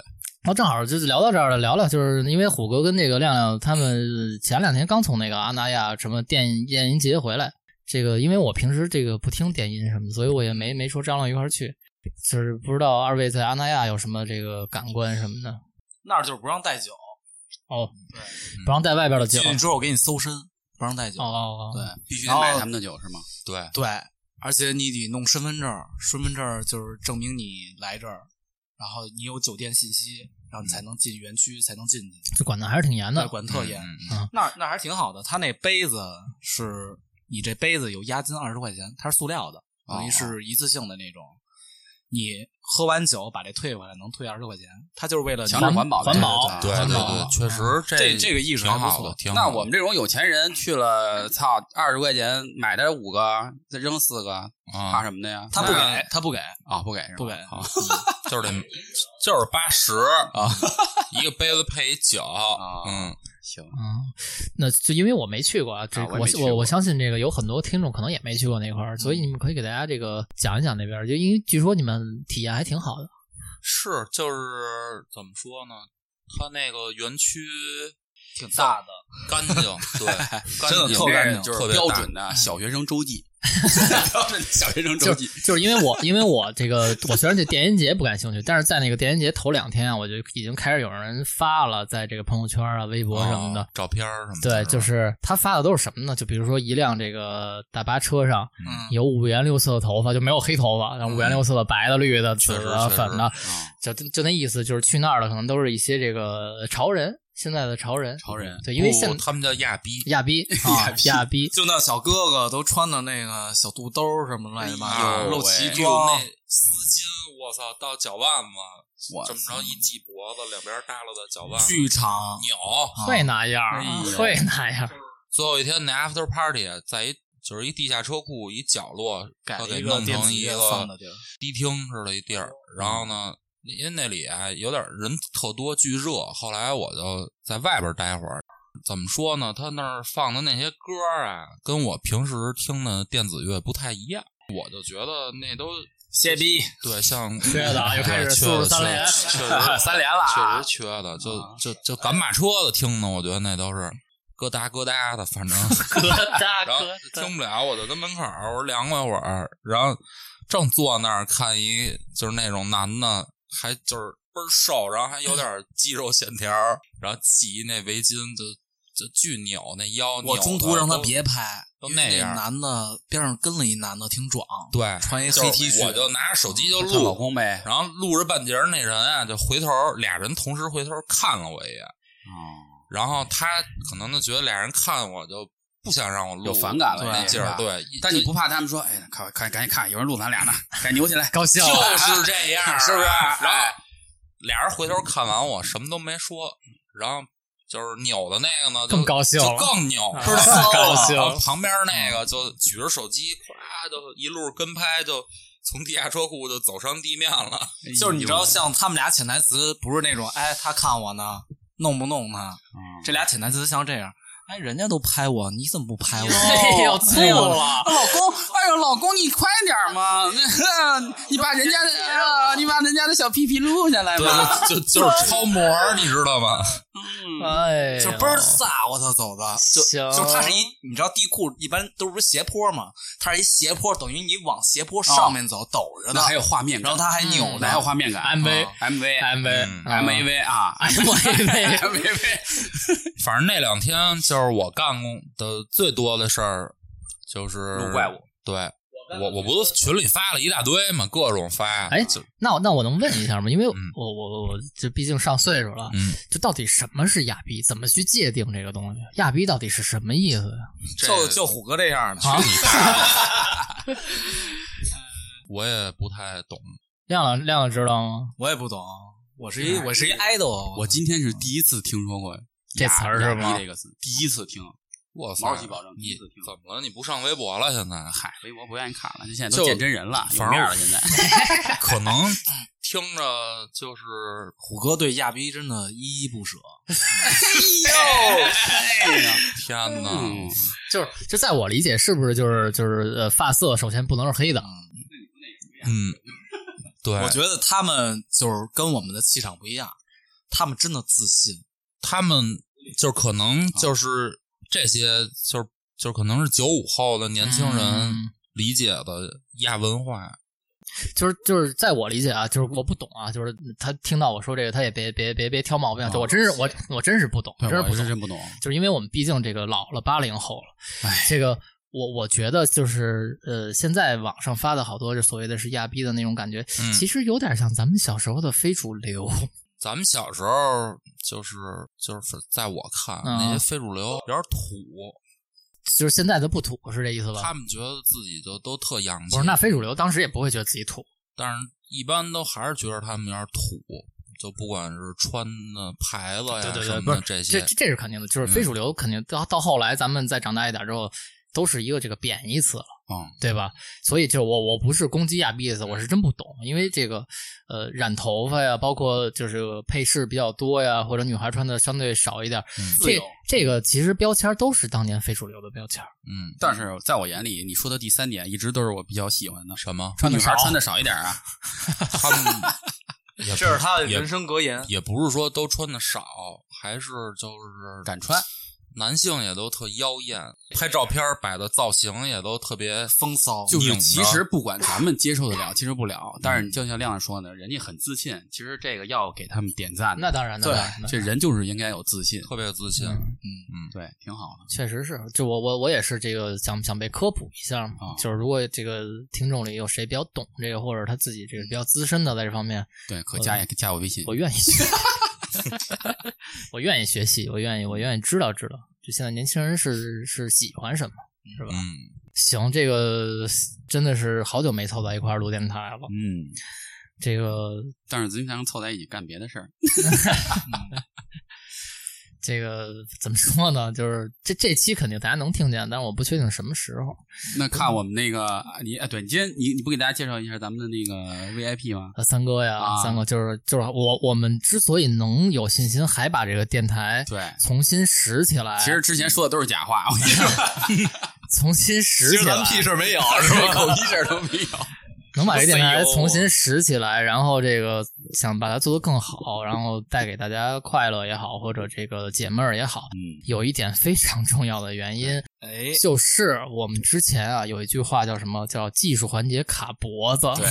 然后正好就是聊到这儿了，聊聊就是因为虎哥跟那个亮亮他们前两天刚从那个阿那亚什么电电音节回来，这个因为我平时这个不听电音什么的，所以我也没没说张罗一块儿去，就是不知道二位在阿那亚有什么这个感官什么的那儿就是不让带酒，哦，对，不让带外边的酒进去之后我给你搜身，不让带酒。哦哦哦，对必须得买他们的酒是吗？对，对，而且你得弄身份证，身份证就是证明你来这儿，然后你有酒店信息，然后你才能进园区，才能进去。这管的还是挺严的。管特严，嗯嗯那那还挺好的。他那杯子是你这杯子有押金二十块钱，它是塑料的，等于是一次性的那种。你喝完酒把这退回来，能退二十块钱。他就是为了强制环保环保对对对对，确实这这个意识挺还不错好的，挺好的。那我们这种有钱人去了，操，二十块钱买的五个，再扔四个，怕啊，什么的呀？他不给，他不给，啊，不给是吧？不给啊 就是得就是八十啊，一个杯子配一酒，啊嗯，行，嗯，那就因为我没去过啊，这我啊我相信这个有很多听众可能也没去过那块儿，所以你们可以给大家这个讲一讲那边，就因为据说你们体验还挺好的。是就是怎么说呢？它那个园区挺大的。干净，对，干真的净特干净就是特别标准的小学生周记。标准小学生周就记。就是因为我因为我这个我虽然对电音节不感兴趣，但是在那个电音节头两天啊，我就已经开始有人发了，在这个朋友圈啊、微博什么的。哦照片什么的，对，就是他发的都是什么呢？就比如说一辆这个大巴车上嗯，有五颜六色的头发，就没有黑头发，然后五颜六色的白的、绿的、紫的、粉的，啊，就就那意思，就是去那儿的可能都是一些这个潮人，现在的潮人。潮人对，因为现不他们叫亚逼，亚逼 啊，亚逼，就那小哥哥都穿的那个小肚兜儿什么乱七八哎糟，呦露脐有装那，丝巾，我操，到脚腕子，我这么着一系脖子，两边耷拉的脚腕子，剧场扭。会那样会那样。最后一天那 after party 在一就是一地下车库一角落，给弄成一个。迪厅似的一地儿。然后呢，因为那里啊有点人特多，巨热。后来我就在外边待会儿。怎么说呢？他那儿放的那些歌啊，跟我平时听的电子乐不太一样。我就觉得那都歇逼，对，像 缺的又开始对缺速度的三连确实 三连了啊确实缺的，就就就赶马车的听的，我觉得那都是咯哒咯哒的，反正 咯哒然后，听不了，我就跟门口儿我说凉快会儿，然后正坐那儿看一就是那种男的，还就是倍儿瘦，然后还有点肌肉线条，然后系那围巾就就巨扭那腰，我扭的中途让他别拍，都那样男的边上跟了一男的，挺壮，对穿一黑 T 恤我就拿着手机就看老录，公呗。然后录着半截儿那人啊，就回头俩人同时回头看了我一眼，哦，然后他可能就觉得俩人看我就不想让我录，有反感了那劲儿对。但你不怕他们说，哎，看，看赶紧看，有人录咱俩呢，赶紧扭起来，高兴就，是这样，是不是？然后哎，俩人回头看完我什么都没说，然后就是扭的那个呢，就更高兴就了更扭，啊倍儿骚高兴然后旁边那个就举着手机，咵就一路跟拍，就从地下车库就走上地面了。就是你知道，像他们俩潜台词不是那种，哎，他看我呢，弄不弄他？嗯这俩潜台词像这样，哎，人家都拍我，你怎么不拍我？哎呦，醋了，老公，哎呦，老公，你快点嘛！你把人家的，啊 你把人家的小屁屁录下来嘛。对，就就是超模，你知道吗？哎呦，就倍儿飒，我操，走的就行就是它是一，你知道地库一般都不是斜坡嘛，它是一斜坡，等于你往斜坡上面走，抖着的，还有画面感，然后它还扭呢，还有画面感 MV 啊 MV MV 嗯 MV 啊 MV MV，反正那两天就是我干过的最多的事儿，就是录怪物。对，我我不是群里发了一大堆嘛，各种发。哎就，那我那我能问一下吗？因为我嗯我我我这毕竟上岁数了，嗯，就到底什么是亚逼？怎么去界定这个东西？亚逼到底是什么意思呀？就就虎哥这样的，啊，我也不太懂。亮亮亮亮知道吗？我也不懂，我是一我是一 idol，我今天是第一次听说过这词儿是吗第一次听。我毛主席保证第一次听怎么了？你不上微博了？现在嗨，微博不愿意看了，现在都见真人了，有反正面了。现在 可能 听着就是虎哥对亚逼真的依依不舍。哎呀，天哪！嗯就是就在我理解，是不是就是就是呃，发色首先不能是黑的，嗯，对，我觉得他们就是跟我们的气场不一样，他们真的自信。他们就可能就是这些，就是就是可能是九五后的年轻人嗯理解的亚文化。就是就是在我理解啊，就是我不懂啊，就是他听到我说这个，他也别别别别挑毛病，就我真是我我真是不懂，真是不真不懂。就是因为我们毕竟这个老了八零后了，哎，这个我我觉得就是呃，现在网上发的好多就所谓的是亚逼的那种感觉，嗯其实有点像咱们小时候的非主流。咱们小时候就是就是在我看、嗯那些非主流有点土，就是现在都不土是这意思吧？他们觉得自己就都特洋气。不是，那非主流当时也不会觉得自己土。但是一般都还是觉得他们有点土，就不管是穿的牌子呀对对对，什么的些，这是肯定的，就是非主流肯定到到后来，咱们再长大一点之后，都是一个这个贬义词了。嗯，对吧？所以就我我不是攻击亚逼的意思，我是真不懂，因为这个呃染头发呀，包括就是配饰比较多呀，或者女孩穿的相对少一点，这这个其实标签都是当年非主流的标签。嗯，但是在我眼里，你说的第三点一直都是我比较喜欢的。什么？穿女孩穿的少一点啊，他们 这是他的人生格言。也不是说都穿的少，还是就是敢穿。男性也都特妖艳，拍照片摆的造型也都特别风骚，就是其实不管咱们接受得了，接受不了，但是你就像亮亮说的，人家很自信，其实这个要给他们点赞的。那当然，的对这人就是应该有自信，特别有自信。嗯嗯对，挺好的。确实是，就我我我也是这个想想被科普一下嘛，啊就是如果这个听众里有谁比较懂这个，或者他自己这个比较资深的在这方面，对，可加也加我微信我。愿意学，我愿意学习，我愿意我愿意知道知道，就现在年轻人是是喜欢什么，是吧？嗯，行，这个真的是好久没凑到一块儿录电台了，嗯，这个但是咱们才能凑在一起干别的事儿。这个怎么说呢？就是这这期肯定大家能听见，但是我不确定什么时候。那看我们那个你哎，对你今天你你不给大家介绍一下咱们的那个 VIP 吗？呃，三哥呀，啊三哥就是就是我我们之所以能有信心还把这个电台对，重新拾起来，其实之前说的都是假话，我跟你说，重新拾起来屁，事没有，是吧？狗 屁事儿都没有。能把这电台重新拾起来，然后这个想把它做得更好，然后带给大家快乐也好，或者这个解闷儿也好，嗯，有一点非常重要的原因，哎，就是我们之前啊有一句话叫什么？叫技术环节卡脖子。对，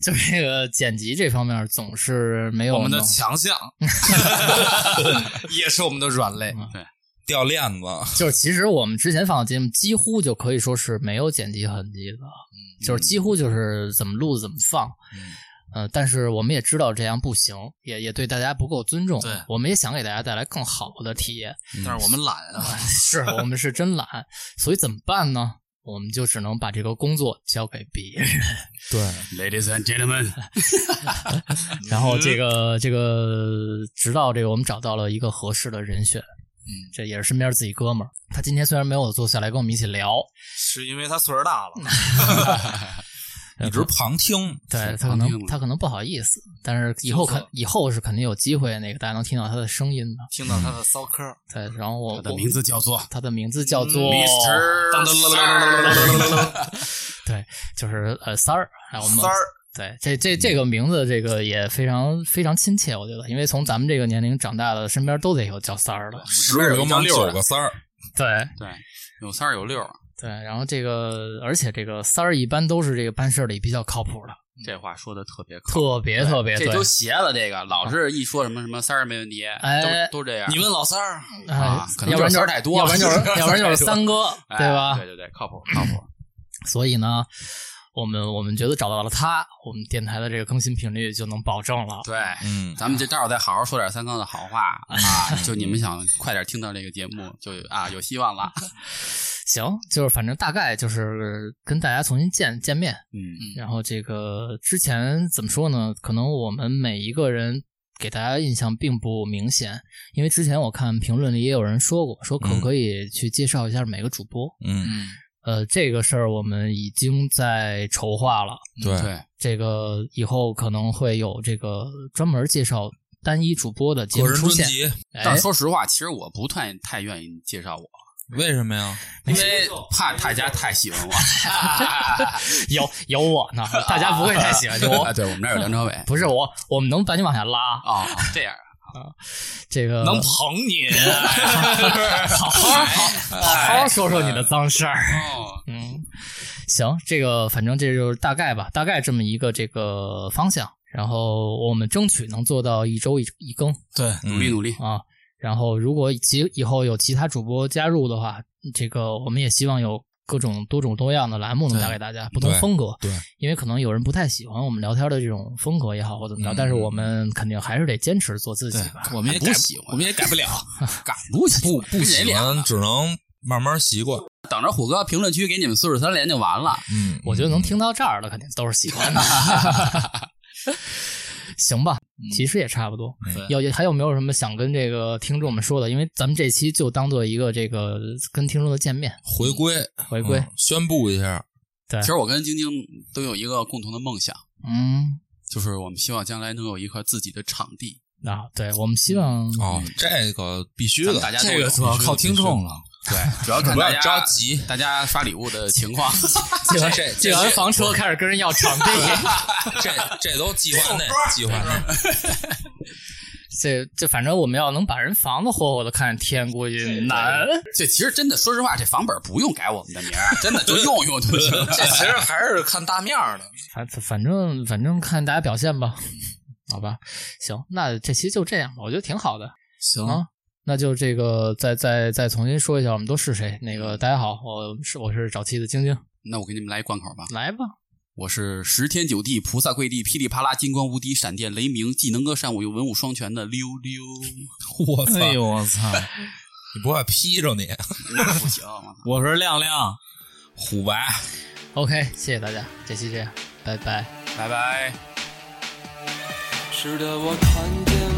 就这个剪辑这方面总是没有我们的强项，也是我们的软肋。掉链子，就是其实我们之前放的节目几乎就可以说是没有剪辑痕迹的，就是几乎就是怎么录怎么放。呃，但是我们也知道这样不行，也也对大家不够尊重。对我们也想给大家带来更好的体验。但是我们懒啊，是我们是真懒，所以怎么办呢？我们就只能把这个工作交给别人。对，Ladies and gentlemen，然后这个这个，直到这个我们找到了一个合适的人选，嗯，这也是身边自己哥们儿。他今天虽然没有坐下来跟我们一起聊，是因为他岁数大了。一直旁听。对他可能他可能不好意思，但是以后肯以后是肯定有机会，那个大家能听到他的声音的。听到他的骚嗑，对，然后我我的名字叫做他的名字叫做 Mr. 对，就是呃三儿，还有我们三儿，对，这这这个名字，这个也非常非常亲切，我觉得，因为从咱们这个年龄长大的，身边都得有叫三儿的。十个流氓九个三儿，对对，有三儿有六儿，对，然后这个，而且这个三儿一般都是这个办事里比较靠谱的，这话说的特别特别特别对这都。邪了。这个老是一说什么什么三儿没问题，哎都都这样。你问老三儿，哎啊可能要不然就是太多要不然就是 要不然就是三哥，哎对吧？对对对，靠谱靠谱。所以呢，我们我们觉得找到了他，我们电台的这个更新频率就能保证了。对，嗯，咱们这待会儿再好好说点三更的好话 啊！就你们想快点听到这个节目，就啊有希望了。行，就是反正大概就是跟大家重新见见面，嗯然后这个之前怎么说呢？可能我们每一个人给大家印象并不明显，因为之前我看评论里也有人说过，说可不可以去介绍一下每个主播。嗯，嗯，呃，这个事儿我们已经在筹划了，对，这个以后可能会有这个专门介绍单一主播的节目出现。专辑，但说实话，其实我不太太愿意介绍我，为什么呀？因为怕大家太喜欢我。有有我呢，大家不会太喜欢 我啊，。对我们这儿有梁朝伟不是我，我们能把你往下拉。啊，啊这样这个能捧你，好好好好好说说你的脏事儿。哦，嗯，行，这个反正这就是大概吧，大概这么一个这个方向。然后我们争取能做到一周一一更对，努力努力。啊。然后如果其以后有其他主播加入的话，这个我们也希望有各种多种多样的栏目能带给大家，不同风格。对，因为可能有人不太喜欢我们聊天的这种风格也好，或怎么着，嗯但是我们肯定还是得坚持做自己吧。，我们也改不喜欢我们也改不了。改不不不喜欢只能慢慢习惯。等着虎哥评论区给你们四十三连就完了。嗯，我觉得能听到这儿的肯定都是喜欢的。行吧，其实也差不多。对有还有没有什么想跟这个听众们说的？因为咱们这期就当做一个这个跟听众的见面回归回归。嗯宣布一下，对其，实我跟晶晶都有一个共同的梦想，嗯就是我们希望将来能有一块自己的场地。啊，对，我们希望哦，这个必须的，大家这个主要靠听众了。对，主要看不要大家着急 大家发礼物的情况。借 完这借完房车开始跟人要场地。这这都计划内，计划内。这这反正我们要能把人房子活活的看天，估计难。这其实真的，说实话，这房本不用改我们的名儿，真的就用用就行。这其实还是看大面儿的。反反正反正看大家表现吧，好吧。行，那这期就这样吧，我觉得挺好的。行啊，那就这个再再再重新说一下，我们都是谁？那个大家好，我是我是早期的晶晶，那我给你们来一贯口吧。来吧。我是十天九地菩萨跪地噼里啪啦金光无敌闪电雷鸣既能歌善舞又文武双全的溜溜。我操！哎呦我 操！你不怕劈着你？那不行，我是亮亮，虎白。OK，谢谢大家，这期这样，拜拜。拜拜。是的，我看见